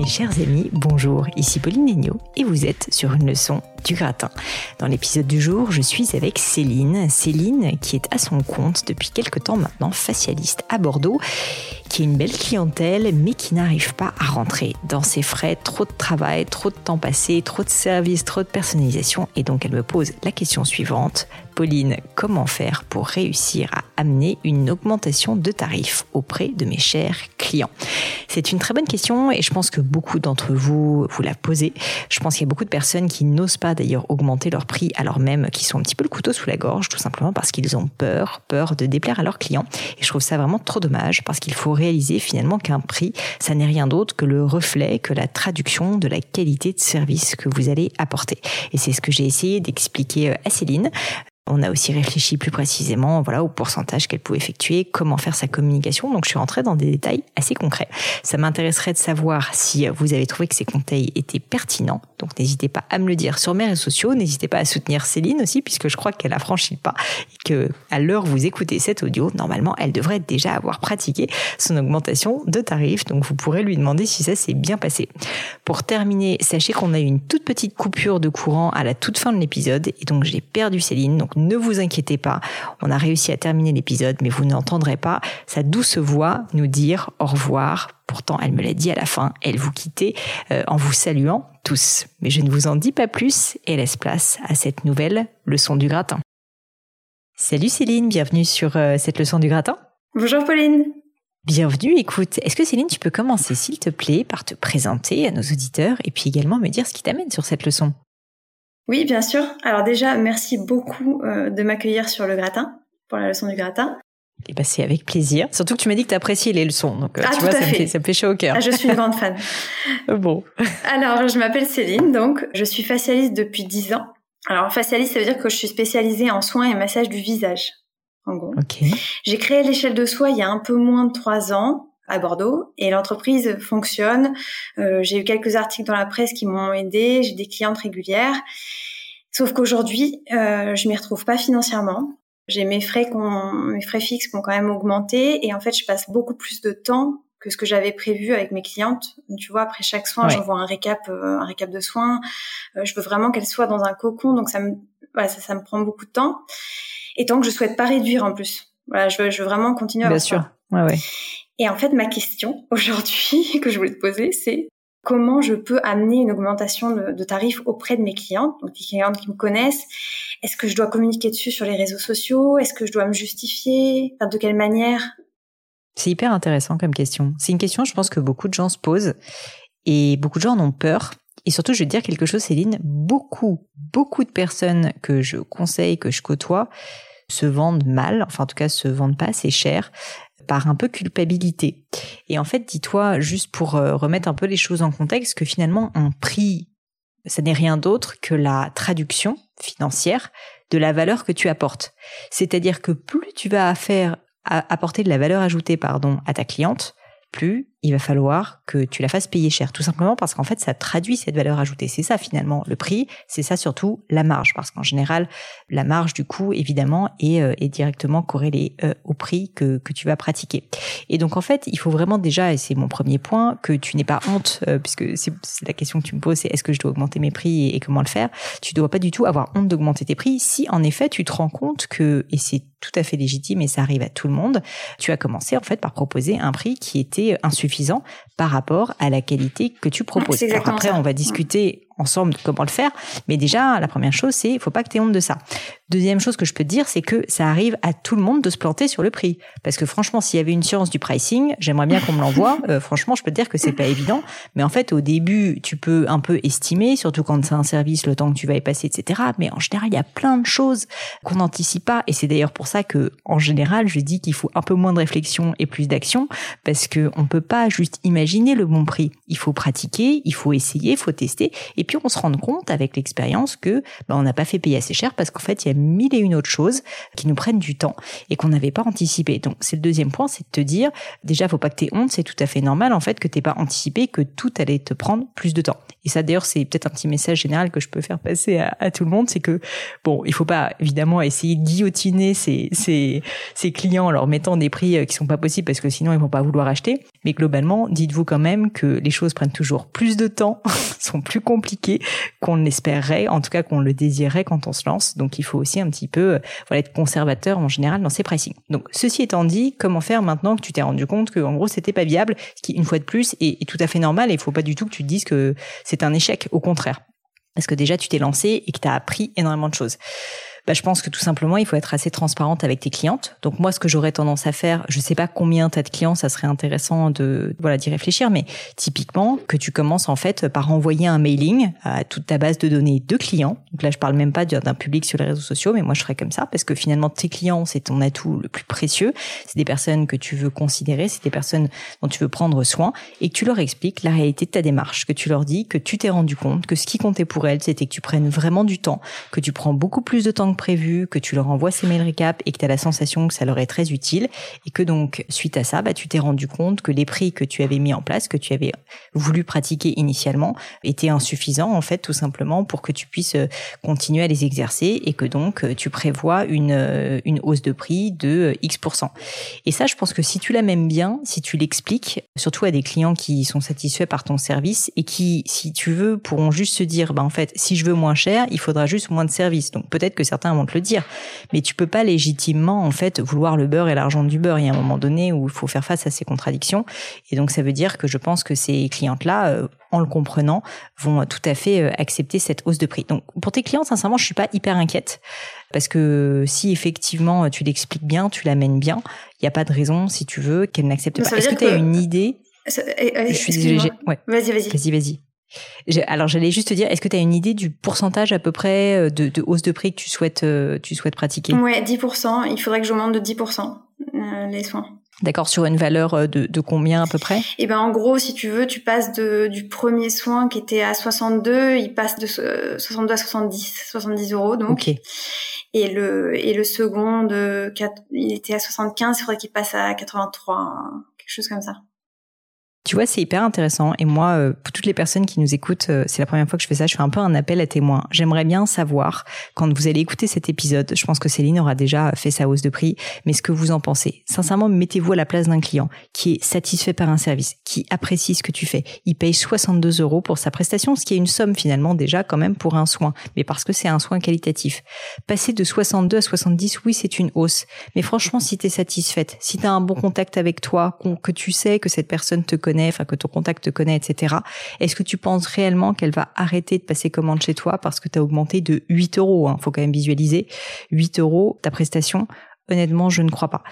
Mes chers amis, bonjour, ici Pauline Legnaud et vous êtes sur une leçon du gratin. Dans l'épisode du jour, je suis avec Céline. Céline qui est à son compte depuis quelques temps maintenant, facialiste à Bordeaux, qui a une belle clientèle mais qui n'arrive pas à rentrer dans ses frais. Trop de travail, trop de temps passé, trop de services, trop de personnalisation et donc elle me pose la question suivante. Pauline, comment faire pour réussir à amener une augmentation de tarifs auprès de mes chers clients? C'est une très bonne question et je pense que beaucoup d'entre vous vous la posez. Je pense qu'il y a beaucoup de personnes qui n'osent pas d'ailleurs augmenter leur prix alors même qu'ils sont un petit peu le couteau sous la gorge tout simplement parce qu'ils ont peur, peur de déplaire à leurs clients. Et je trouve ça vraiment trop dommage parce qu'il faut réaliser finalement qu'un prix, ça n'est rien d'autre que le reflet, que la traduction de la qualité de service que vous allez apporter. Et c'est ce que j'ai essayé d'expliquer à Céline on a aussi réfléchi plus précisément voilà, au pourcentage qu'elle pouvait effectuer, comment faire sa communication. Donc je suis rentrée dans des détails assez concrets. Ça m'intéresserait de savoir si vous avez trouvé que ces conseils étaient pertinents. Donc n'hésitez pas à me le dire sur mes réseaux sociaux. N'hésitez pas à soutenir Céline aussi, puisque je crois qu'elle a franchi le pas et que à l'heure où vous écoutez cet audio, normalement, elle devrait déjà avoir pratiqué son augmentation de tarif. Donc vous pourrez lui demander si ça s'est bien passé. Pour terminer, sachez qu'on a eu une toute petite coupure de courant à la toute fin de l'épisode et donc j'ai perdu Céline. Ne vous inquiétez pas, on a réussi à terminer l'épisode, mais vous n'entendrez pas sa douce voix nous dire au revoir. Pourtant, elle me l'a dit à la fin, elle vous quittait euh, en vous saluant tous. Mais je ne vous en dis pas plus et laisse place à cette nouvelle leçon du gratin. Salut Céline, bienvenue sur euh, cette leçon du gratin. Bonjour Pauline. Bienvenue, écoute, est-ce que Céline, tu peux commencer s'il te plaît par te présenter à nos auditeurs et puis également me dire ce qui t'amène sur cette leçon? Oui, bien sûr. Alors déjà, merci beaucoup euh, de m'accueillir sur le gratin, pour la leçon du gratin. Et bah, c'est avec plaisir. Surtout que tu m'as dit que tu appréciais les leçons. Donc, euh, ah, tu vois, ça, me fait. ça me fait chaud au cœur. Ah, je suis une grande fan. bon. Alors, je m'appelle Céline, donc je suis facialiste depuis 10 ans. Alors, facialiste, ça veut dire que je suis spécialisée en soins et massage du visage. En gros. Ok. J'ai créé l'échelle de soie il y a un peu moins de 3 ans à Bordeaux et l'entreprise fonctionne. Euh, j'ai eu quelques articles dans la presse qui m'ont aidé. J'ai des clientes régulières. Sauf qu'aujourd'hui, euh, je m'y retrouve pas financièrement. J'ai mes frais mes frais fixes qui ont quand même augmenté et en fait, je passe beaucoup plus de temps que ce que j'avais prévu avec mes clientes. Tu vois, après chaque soin, j'envoie un récap, euh, un récap de soins. Euh, je veux vraiment qu'elles soient dans un cocon, donc ça me, voilà, ça, ça, me prend beaucoup de temps. Et tant que je souhaite pas réduire en plus. Voilà, je veux, je veux vraiment continuer à. Bien sûr. Ouais, ouais. Et en fait, ma question aujourd'hui que je voulais te poser, c'est comment je peux amener une augmentation de, tarifs auprès de mes clientes, donc des clientes qui me connaissent? Est-ce que je dois communiquer dessus sur les réseaux sociaux? Est-ce que je dois me justifier? De quelle manière? C'est hyper intéressant comme question. C'est une question, je pense, que beaucoup de gens se posent et beaucoup de gens en ont peur. Et surtout, je vais te dire quelque chose, Céline, beaucoup, beaucoup de personnes que je conseille, que je côtoie, se vendent mal, enfin en tout cas se vendent pas assez cher, par un peu culpabilité. Et en fait, dis-toi, juste pour euh, remettre un peu les choses en contexte, que finalement, un prix, ça n'est rien d'autre que la traduction financière de la valeur que tu apportes. C'est-à-dire que plus tu vas faire apporter de la valeur ajoutée, pardon, à ta cliente, plus il va falloir que tu la fasses payer cher, tout simplement parce qu'en fait, ça traduit cette valeur ajoutée. C'est ça finalement le prix, c'est ça surtout la marge, parce qu'en général, la marge du coût, évidemment, est, euh, est directement corrélée euh, au prix que, que tu vas pratiquer. Et donc en fait, il faut vraiment déjà, et c'est mon premier point, que tu n'aies pas honte, euh, puisque c'est la question que tu me poses, c'est est-ce que je dois augmenter mes prix et, et comment le faire? Tu dois pas du tout avoir honte d'augmenter tes prix si en effet tu te rends compte que, et c'est tout à fait légitime et ça arrive à tout le monde, tu as commencé en fait par proposer un prix qui était insuffisant par rapport à la qualité que tu proposes. Alors après, on va discuter ensemble comment le faire. Mais déjà, la première chose, c'est il faut pas que tu aies honte de ça. Deuxième chose que je peux te dire, c'est que ça arrive à tout le monde de se planter sur le prix. Parce que franchement, s'il y avait une science du pricing, j'aimerais bien qu'on me l'envoie. Euh, franchement, je peux te dire que c'est pas évident. Mais en fait, au début, tu peux un peu estimer, surtout quand c'est un service, le temps que tu vas y passer, etc. Mais en général, il y a plein de choses qu'on n'anticipe pas. Et c'est d'ailleurs pour ça que, en général, je dis qu'il faut un peu moins de réflexion et plus d'action. Parce que on peut pas juste imaginer le bon prix. Il faut pratiquer, il faut essayer, il faut tester. Et puis on se rend compte avec l'expérience que ben, on n'a pas fait payer assez cher parce qu'en fait il y a mille et une autres choses qui nous prennent du temps et qu'on n'avait pas anticipé. Donc c'est le deuxième point, c'est de te dire déjà faut pas que tu aies honte, c'est tout à fait normal en fait que t'aies pas anticipé que tout allait te prendre plus de temps. Et ça d'ailleurs c'est peut-être un petit message général que je peux faire passer à, tout le monde, c'est que bon il faut pas évidemment essayer de guillotiner ses, ses, ses clients en leur mettant des prix euh, qui sont pas possibles parce que sinon ils vont pas vouloir acheter. Mais globalement dites-vous quand même que les choses prennent toujours plus de temps, sont plus compliquées qu'on l'espérerait, en tout cas qu'on le désirait quand on se lance. Donc il faut aussi un petit peu euh, voilà être conservateur en général dans ses pricing. Donc ceci étant dit, comment faire maintenant que tu t'es rendu compte que en gros c'était pas viable, ce qui une fois de plus est, est tout à fait normal et il faut pas du tout que tu te dises que c'est un échec, au contraire. Parce que déjà tu t'es lancé et que tu as appris énormément de choses bah, je pense que tout simplement, il faut être assez transparente avec tes clientes. Donc moi, ce que j'aurais tendance à faire, je sais pas combien tu as de clients, ça serait intéressant de voilà d'y réfléchir, mais typiquement que tu commences en fait par envoyer un mailing à toute ta base de données de clients. Donc là, je parle même pas d'un public sur les réseaux sociaux, mais moi je ferais comme ça parce que finalement tes clients, c'est ton atout le plus précieux. C'est des personnes que tu veux considérer, c'est des personnes dont tu veux prendre soin et que tu leur expliques la réalité de ta démarche, que tu leur dis que tu t'es rendu compte que ce qui comptait pour elles, c'était que tu prennes vraiment du temps, que tu prends beaucoup plus de temps prévu, que tu leur envoies ces mails récap et que tu as la sensation que ça leur est très utile et que donc suite à ça, bah, tu t'es rendu compte que les prix que tu avais mis en place, que tu avais voulu pratiquer initialement, étaient insuffisants en fait tout simplement pour que tu puisses euh, continuer à les exercer et que donc euh, tu prévois une, euh, une hausse de prix de X%. Et ça, je pense que si tu l'amènes bien, si tu l'expliques, surtout à des clients qui sont satisfaits par ton service et qui, si tu veux, pourront juste se dire, bah en fait, si je veux moins cher, il faudra juste moins de services. Donc peut-être que certains certains vont te le dire, mais tu peux pas légitimement en fait vouloir le beurre et l'argent du beurre. Il y a un moment donné où il faut faire face à ces contradictions, et donc ça veut dire que je pense que ces clientes-là, euh, en le comprenant, vont tout à fait euh, accepter cette hausse de prix. Donc pour tes clientes, sincèrement, je suis pas hyper inquiète parce que si effectivement tu l'expliques bien, tu l'amènes bien, il n'y a pas de raison, si tu veux, qu'elle n'accepte pas. Est-ce que tu as une idée eh, eh, Je suis désolée. Ouais. Vas-y, vas-y. Vas-y, vas-y. Alors j'allais juste te dire, est-ce que tu as une idée du pourcentage à peu près euh, de, de, hausse de prix que tu souhaites, euh, tu souhaites pratiquer? Ouais, 10%. Il faudrait que j'augmente de 10% euh, les soins. D'accord, sur une valeur de, de combien à peu près? Eh ben en gros, si tu veux, tu passes de, du premier soin qui était à 62, il passe de 62 à 70, 70 euros donc. Ok. Et le et le second de il était à 75, il faudrait qu'il passe à 83, quelque chose comme ça. Tu vois, c'est hyper intéressant. Et moi, euh, pour toutes les personnes qui nous écoutent, euh, c'est la première fois que je fais ça. Je fais un peu un appel à témoins. J'aimerais bien savoir, quand vous allez écouter cet épisode, je pense que Céline aura déjà fait sa hausse de prix, mais ce que vous en pensez. Sincèrement, mettez-vous à la place d'un client qui est satisfait par un service, qui apprécie ce que tu fais. Il paye 62 euros pour sa prestation, ce qui est une somme finalement déjà quand même pour un soin, mais parce que c'est un soin qualitatif. Passer de 62 à 70, oui, c'est une hausse. Mais franchement, si tu es satisfaite, si tu as un bon contact avec toi, que tu sais que cette personne te connaît, enfin que ton contact te connaît, etc. Est-ce que tu penses réellement qu'elle va arrêter de passer commande chez toi parce que tu as augmenté de 8 euros hein, Faut quand même visualiser 8 euros ta prestation. Honnêtement, je ne crois pas.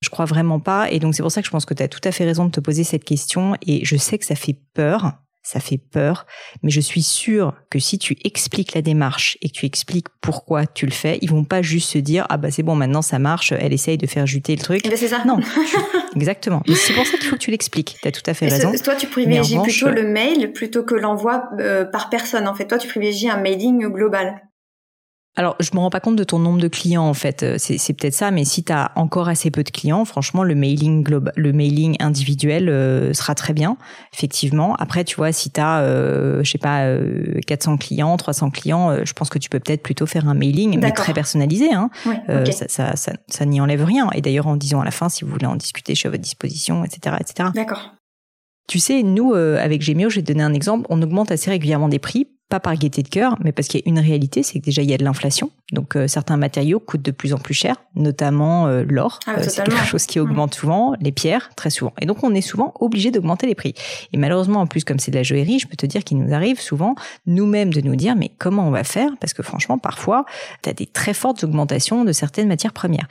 Je crois vraiment pas. Et donc, c'est pour ça que je pense que tu as tout à fait raison de te poser cette question. Et je sais que ça fait peur ça fait peur, mais je suis sûre que si tu expliques la démarche et que tu expliques pourquoi tu le fais, ils vont pas juste se dire ah bah c'est bon maintenant ça marche, elle essaye de faire juter le truc. Eh ben, c'est ça. Non, exactement. c'est pour ça qu'il faut que tu l'expliques. Tu as tout à fait raison. Toi tu privilégies plutôt le mail plutôt que l'envoi euh, par personne en fait. Toi tu privilégies un mailing global. Alors, je me rends pas compte de ton nombre de clients en fait. Euh, c'est peut-être ça, mais si tu as encore assez peu de clients, franchement, le mailing global, le mailing individuel euh, sera très bien, effectivement. Après, tu vois, si tu as, euh, je sais pas, 400 clients, 300 clients, je pense que tu peux peut-être plutôt faire un mailing, mais très personnalisé. Hein. ça, ça, ça, ça n'y enlève rien. Et d'ailleurs, en disant à la fin, si vous voulez en discuter, je suis à votre disposition, etc., etc. D'accord. Tu sais, nous, avec Gemio, je vais te donner un exemple, on augmente assez régulièrement des prix pas par gaieté de cœur, mais parce qu'il y a une réalité, c'est que déjà il y a de l'inflation. Donc euh, certains matériaux coûtent de plus en plus cher, notamment euh, l'or. Ah, euh, c'est quelque chose qui augmente souvent, les pierres très souvent. Et donc on est souvent obligé d'augmenter les prix. Et malheureusement, en plus comme c'est de la joaillerie, je peux te dire qu'il nous arrive souvent nous-mêmes de nous dire mais comment on va faire? Parce que franchement, parfois, tu as des très fortes augmentations de certaines matières premières.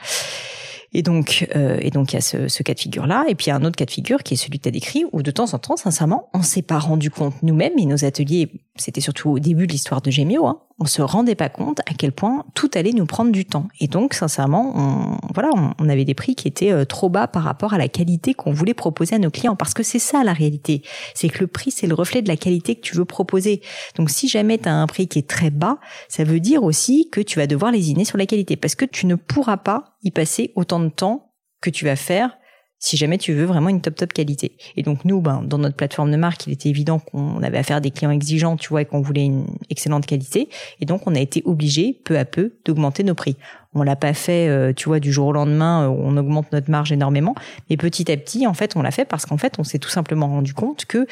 Et donc, euh, et donc il y a ce, cas de figure là, et puis il y a un autre cas de figure qui est celui que tu as décrit, où de temps en temps, sincèrement, on s'est pas rendu compte nous-mêmes, et nos ateliers, c'était surtout au début de l'histoire de Gémio, hein, on se rendait pas compte à quel point tout allait nous prendre du temps. Et donc, sincèrement, on, voilà, on, avait des prix qui étaient euh, trop bas par rapport à la qualité qu'on voulait proposer à nos clients. Parce que c'est ça la réalité. C'est que le prix, c'est le reflet de la qualité que tu veux proposer. Donc, si jamais tu as un prix qui est très bas, ça veut dire aussi que tu vas devoir lésiner sur la qualité. Parce que tu ne pourras pas y passer autant de temps que tu vas faire si jamais tu veux vraiment une top top qualité. Et donc nous, ben, dans notre plateforme de marque, il était évident qu'on avait affaire à des clients exigeants, tu vois, et qu'on voulait une excellente qualité. Et donc on a été obligé, peu à peu, d'augmenter nos prix. On l'a pas fait, euh, tu vois, du jour au lendemain, euh, on augmente notre marge énormément. Mais petit à petit, en fait, on l'a fait parce qu'en fait, on s'est tout simplement rendu compte que,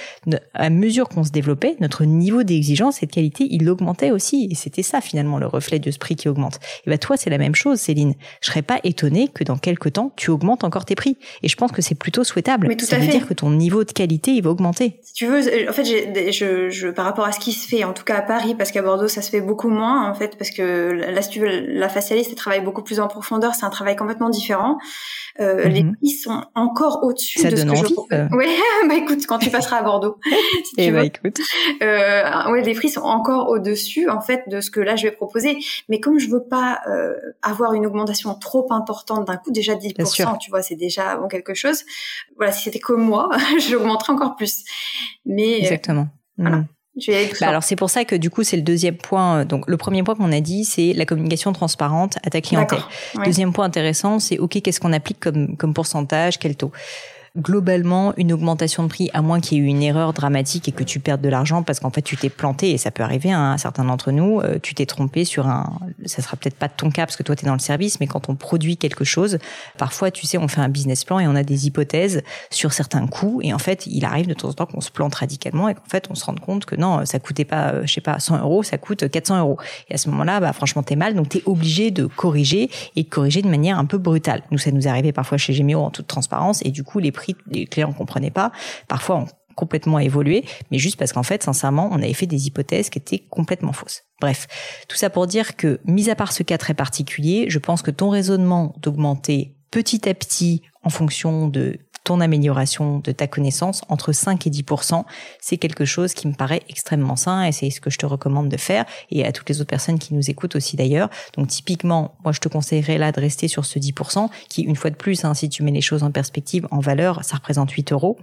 à mesure qu'on se développait, notre niveau d'exigence et de qualité, il augmentait aussi. Et c'était ça, finalement, le reflet de ce prix qui augmente. Et bah, toi, c'est la même chose, Céline. Je serais pas étonnée que dans quelques temps, tu augmentes encore tes prix. Et je pense que c'est plutôt souhaitable. Mais tout ça veut dire que ton niveau de qualité, il va augmenter. Si tu veux, en fait, je, je, par rapport à ce qui se fait, en tout cas à Paris, parce qu'à Bordeaux, ça se fait beaucoup moins, en fait, parce que là, si tu veux, la facialiste, elle travaille beaucoup plus en profondeur c'est un travail complètement différent. Euh, Les mhm. prix sont encore au-dessus de ce que je propose. Euh. Oui, bah écoute, quand tu passeras à Bordeaux, si tu eh bah, écoute. Euh, ouais, les prix sont encore au-dessus en fait de ce que là je vais proposer. Mais comme je veux pas euh, avoir une augmentation trop importante d'un coup, déjà 10%, tu vois, c'est déjà bon quelque chose. Voilà, si c'était comme moi, j'augmenterais encore plus. Mais euh, exactement. Voilà. Mhm. Bah alors c'est pour ça que du coup c'est le deuxième point. Euh, donc le premier point qu'on a dit c'est la communication transparente à ta clientèle. Deuxième point intéressant c'est ok qu'est-ce qu'on applique comme comme pourcentage, quel taux? Globalement une augmentation de prix, à moins qu'il y ait eu une erreur dramatique et que tu perdes de l'argent parce qu'en fait tu t'es planté et ça peut arriver hein, à certains d'entre nous, euh, tu t'es trompé sur un, ça sera peut-être pas ton cas parce que toi tu es dans le service, mais quand on produit quelque chose, parfois tu sais on fait un business plan et on a des hypothèses sur certains coûts et en fait il arrive de temps en temps qu'on se plante radicalement et qu'en fait on se rende compte que non ça coûtait pas, euh, je sais pas 100 euros, ça coûte 400 euros et à ce moment-là bah franchement t'es mal donc t'es obligé de corriger et de corriger de manière un peu brutale. Nous ça nous arrivé parfois chez Gemio en toute transparence et du coup les les clients comprenaient pas. Parfois, ont complètement évolué, mais juste parce qu'en fait, sincèrement, on avait fait des hypothèses qui étaient complètement fausses. Bref, tout ça pour dire que, mis à part ce cas très particulier, je pense que ton raisonnement d'augmenter petit à petit en fonction de ton amélioration de ta connaissance entre 5 et 10 c'est quelque chose qui me paraît extrêmement sain et c'est ce que je te recommande de faire et à toutes les autres personnes qui nous écoutent aussi d'ailleurs. Donc typiquement, moi je te conseillerais là de rester sur ce 10% qui une fois de plus, hein, si tu mets les choses en perspective, en valeur, ça représente 8 euros.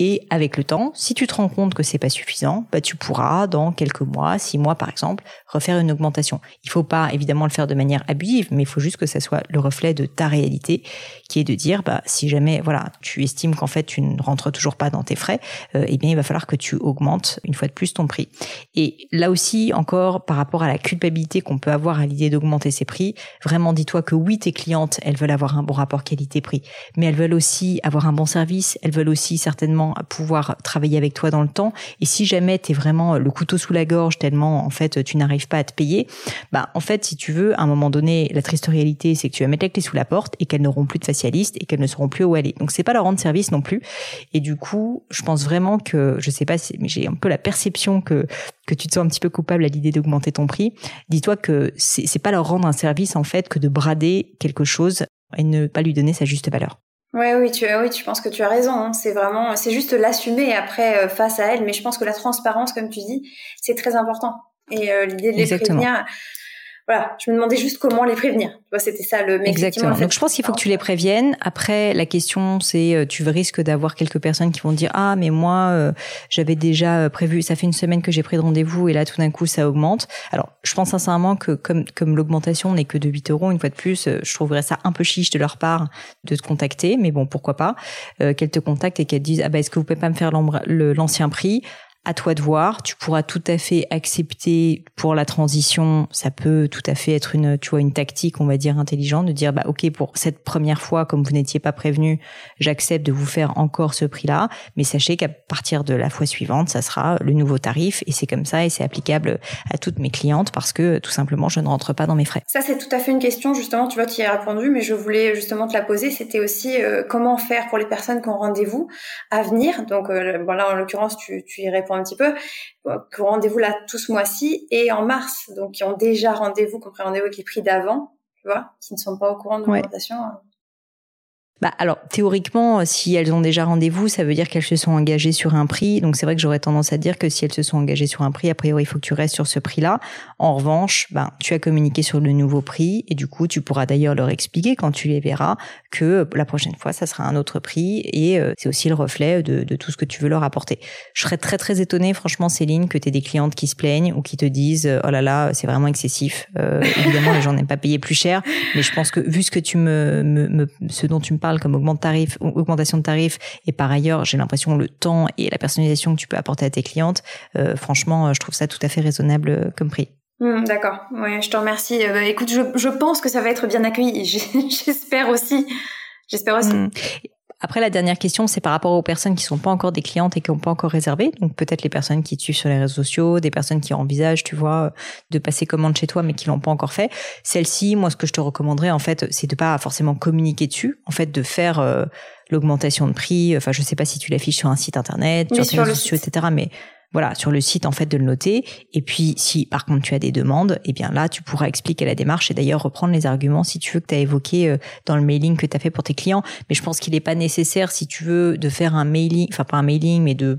Et avec le temps, si tu te rends compte que c'est pas suffisant, bah tu pourras dans quelques mois, six mois par exemple, refaire une augmentation. Il faut pas évidemment le faire de manière abusive, mais il faut juste que ça soit le reflet de ta réalité, qui est de dire bah si jamais voilà tu estimes qu'en fait tu ne rentres toujours pas dans tes frais, euh, eh bien il va falloir que tu augmentes une fois de plus ton prix. Et là aussi encore par rapport à la culpabilité qu'on peut avoir à l'idée d'augmenter ses prix, vraiment dis-toi que oui tes clientes elles veulent avoir un bon rapport qualité-prix, mais elles veulent aussi avoir un bon service, elles veulent aussi certainement pouvoir travailler avec toi dans le temps. Et si jamais tu es vraiment le couteau sous la gorge tellement en fait tu n'arrives pas à te payer, bah en fait si tu veux à un moment donné la triste réalité c'est que tu vas mettre les clés sous la porte et qu'elles n'auront plus de et qu'elles ne seront plus où aller. Donc c'est pas leur rendre service non plus. Et du coup, je pense vraiment que, je sais pas, mais j'ai un peu la perception que que tu te sens un petit peu coupable à l'idée d'augmenter ton prix. Dis-toi que c'est pas leur rendre un service en fait que de brader quelque chose et ne pas lui donner sa juste valeur. Ouais, oui, tu, oui, tu penses que tu as raison. Hein. C'est vraiment, c'est juste l'assumer après euh, face à elle. Mais je pense que la transparence, comme tu dis, c'est très important. Et euh, l'idée de les prévenir, voilà, je me demandais juste comment les prévenir. C'était ça le. Exactement. Donc je pense qu'il faut que tu les préviennes. Après, la question c'est, euh, tu risques d'avoir quelques personnes qui vont dire ah mais moi euh, j'avais déjà euh, prévu, ça fait une semaine que j'ai pris de rendez-vous et là tout d'un coup ça augmente. Alors je pense sincèrement que comme comme l'augmentation n'est que de 8 euros une fois de plus, je trouverais ça un peu chiche de leur part de te contacter, mais bon pourquoi pas qu'elles te contactent et qu'elles disent ah bah est-ce que vous pouvez pas me faire l'ancien prix? À toi de voir. Tu pourras tout à fait accepter pour la transition. Ça peut tout à fait être une, tu vois, une tactique, on va dire intelligente, de dire bah ok pour cette première fois, comme vous n'étiez pas prévenu, j'accepte de vous faire encore ce prix-là, mais sachez qu'à partir de la fois suivante, ça sera le nouveau tarif et c'est comme ça et c'est applicable à toutes mes clientes parce que tout simplement je ne rentre pas dans mes frais. Ça c'est tout à fait une question justement. Tu vois, tu y as répondu, mais je voulais justement te la poser. C'était aussi euh, comment faire pour les personnes qui ont rendez-vous à venir. Donc euh, voilà, en l'occurrence, tu, tu y réponds un petit peu, que rendez-vous là tout ce mois-ci et en mars, donc qui ont déjà rendez-vous, qui ont pris rendez-vous avec les prix d'avant, tu vois, qui ne sont pas au courant de l'augmentation. Euh, bah alors théoriquement, si elles ont déjà rendez-vous, ça veut dire qu'elles se sont engagées sur un prix. Donc c'est vrai que j'aurais tendance à dire que si elles se sont engagées sur un prix, a priori il faut que tu restes sur ce prix-là. En revanche, ben tu as communiqué sur le nouveau prix et du coup tu pourras d'ailleurs leur expliquer quand tu les verras que la prochaine fois ça sera un autre prix et euh, c'est aussi le reflet de, de, tout ce que tu veux leur apporter. Je serais très très étonnée franchement Céline que tu aies des clientes qui se plaignent ou qui te disent oh là là c'est vraiment excessif. Euh, évidemment les gens n'aiment pas payer plus cher, mais je pense que vu ce que tu me, me, me ce dont tu me parles comme augmentation de tarifs et par ailleurs j'ai l'impression le temps et la personnalisation que tu peux apporter à tes clientes, euh, franchement je trouve ça tout à fait raisonnable euh, comme prix. Hmm, d'accord, ouais, je te remercie. Euh, bah, écoute, je, je, pense que ça va être bien accueilli. J'espère aussi. J'espère aussi. Hmm. Après, la dernière question, c'est par rapport aux personnes qui sont pas encore des clientes et qui n'ont pas encore réservé. Donc peut-être les personnes qui te suivent sur les réseaux sociaux, des personnes qui envisagent, tu vois, de passer commande chez toi mais qui l'ont pas encore fait. Celle-ci, moi, ce que je te recommanderais, en fait, c'est de pas forcément communiquer dessus. En fait, de faire euh, l'augmentation de prix. Enfin, je sais pas si tu l'affiches sur un site internet, sur, les réseaux sociaux, etc. Mais voilà, sur le site en fait de le noter. Et puis si par contre tu as des demandes, eh bien là tu pourras expliquer la démarche et d'ailleurs reprendre les arguments si tu veux que tu as évoqué euh, dans le mailing que tu as fait pour tes clients. Mais je pense qu'il n'est pas nécessaire si tu veux de faire un mailing, enfin pas un mailing, mais de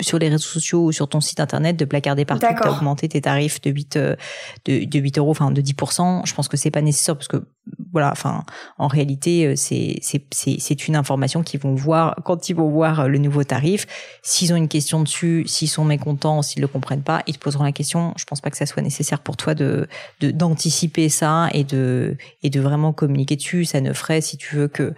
sur les réseaux sociaux ou sur ton site internet de placarder partout que tu as augmenté tes tarifs de 8 euh, de, de 8 euros, enfin de 10%. Je pense que c'est pas nécessaire parce que voilà, enfin, en réalité, euh, c'est c'est une information qu'ils vont voir quand ils vont voir le nouveau tarif. S'ils ont une question dessus, s'ils sont mécontents, s'ils le comprennent pas, ils te poseront la question. Je pense pas que ça soit nécessaire pour toi de d'anticiper ça et de et de vraiment communiquer dessus. Ça ne ferait, si tu veux, que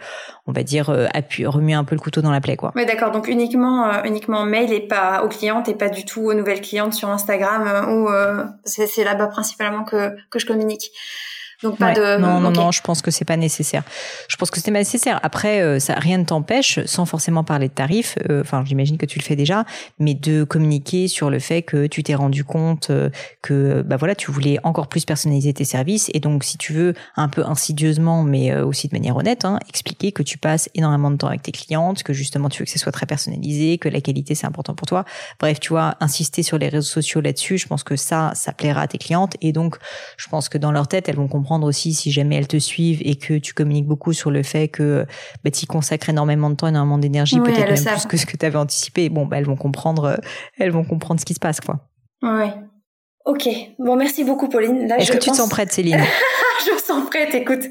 on va dire euh, remuer un peu le couteau dans la plaie, quoi. Oui, d'accord. Donc uniquement euh, uniquement mail et pas aux clientes et pas du tout aux nouvelles clientes sur Instagram ou c'est là-bas principalement que que je communique. Donc pas de. Non, non, non. Je pense que c'est pas nécessaire. Je pense que c'est pas nécessaire. Après, euh, ça rien ne t'empêche, sans forcément parler de tarifs. Euh, enfin, j'imagine que tu le fais déjà, mais de communiquer sur le fait que tu t'es rendu compte euh, que, bah voilà, tu voulais encore plus personnaliser tes services et donc, si tu veux, un peu insidieusement, mais aussi de manière honnête, hein, expliquer que tu passes énormément de temps avec tes clientes, que justement tu veux que ce soit très personnalisé, que la qualité c'est important pour toi. Bref, tu vois, insister sur les réseaux sociaux là-dessus. Je pense que ça, ça plaira à tes clientes et donc, je pense que dans leur tête, elles vont comprendre aussi si jamais elles te suivent et que tu communiques beaucoup sur le fait que bah, tu y consacres énormément de temps, énormément d'énergie, peut-être même plus que ce que tu avais anticipé. Bon, bah, elles vont comprendre, euh, elles vont comprendre ce qui se passe, quoi. Ouais. Ok. Bon, merci beaucoup, Pauline. Est-ce que tu te sens prête, Céline? Je me sens prête. Écoute,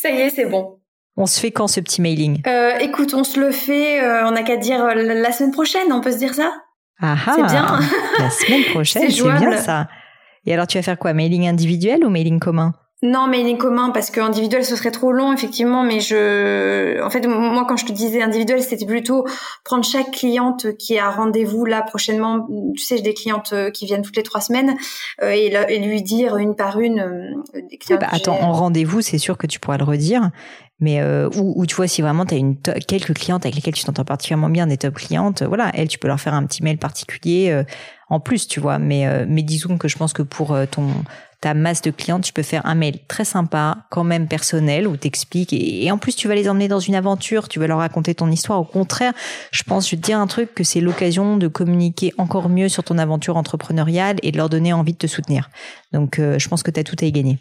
ça y est, c'est bon. On se fait quand ce petit mailing? Euh, Écoute, on se le fait. Euh, on n'a qu'à dire la semaine prochaine. On peut se dire ça? Ah C'est bien. la semaine prochaine, c'est bien ça. Et alors, tu vas faire quoi? Mailing individuel ou mailing commun? Non, mailing commun parce que individuel ce serait trop long effectivement, mais je, en fait, moi quand je te disais individuel, c'était plutôt prendre chaque cliente qui a rendez-vous là prochainement. Tu sais, j'ai des clientes euh, qui viennent toutes les trois semaines euh, et, lui dire une par une. Euh, des bah, attends, en rendez-vous, c'est sûr que tu pourras le redire, mais ou, tu vois si vraiment tu as une quelques clientes avec lesquelles tu t'entends particulièrement bien, des top clientes, voilà, elles, tu peux leur faire un petit mail particulier en plus, tu vois. Mais mais disons que je pense que pour ton ta masse de clientes, tu peux faire un mail très sympa, quand même personnel, où t'expliques. Et, et en plus, tu vas les emmener dans une aventure, tu vas leur raconter ton histoire. Au contraire, je pense, je vais te dire un truc, que c'est l'occasion de communiquer encore mieux sur ton aventure entrepreneuriale et de leur donner envie de te soutenir. Donc, euh, je pense que tu as tout à y gagner.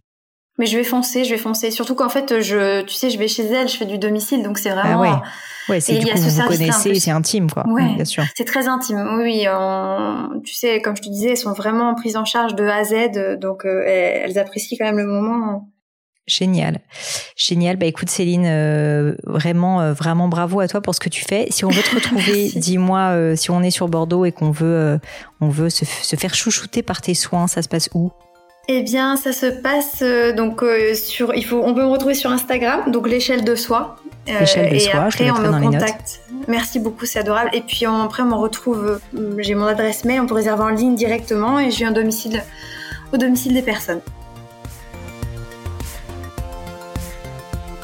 Mais je vais foncer, je vais foncer. Surtout qu'en fait, je, tu sais, je vais chez elle, je fais du domicile, donc c'est vraiment. Ah ouais. c'est du coup, vous vous connaissez, c'est intime, quoi. Ouais, bien sûr. C'est très intime. Oui, tu sais, comme je te disais, elles sont vraiment prises en charge de A à Z, donc euh, elles apprécient quand même le moment. Génial, génial. Bah écoute Céline, euh, vraiment, euh, vraiment bravo à toi pour ce que tu fais. Si on veut te retrouver, dis-moi si on est sur Bordeaux et qu'on veut, on veut se, se faire chouchouter par tes soins, ça se passe où? Eh bien, ça se passe euh, donc euh, sur. Il faut, on peut me retrouver sur Instagram, donc l'échelle de soi. Euh, l'échelle de et soi. Après, je on me dans contacte. Merci beaucoup, c'est adorable. Et puis après, on me retrouve. J'ai mon adresse mail, on peut réserver en ligne directement et j'ai un domicile au domicile des personnes.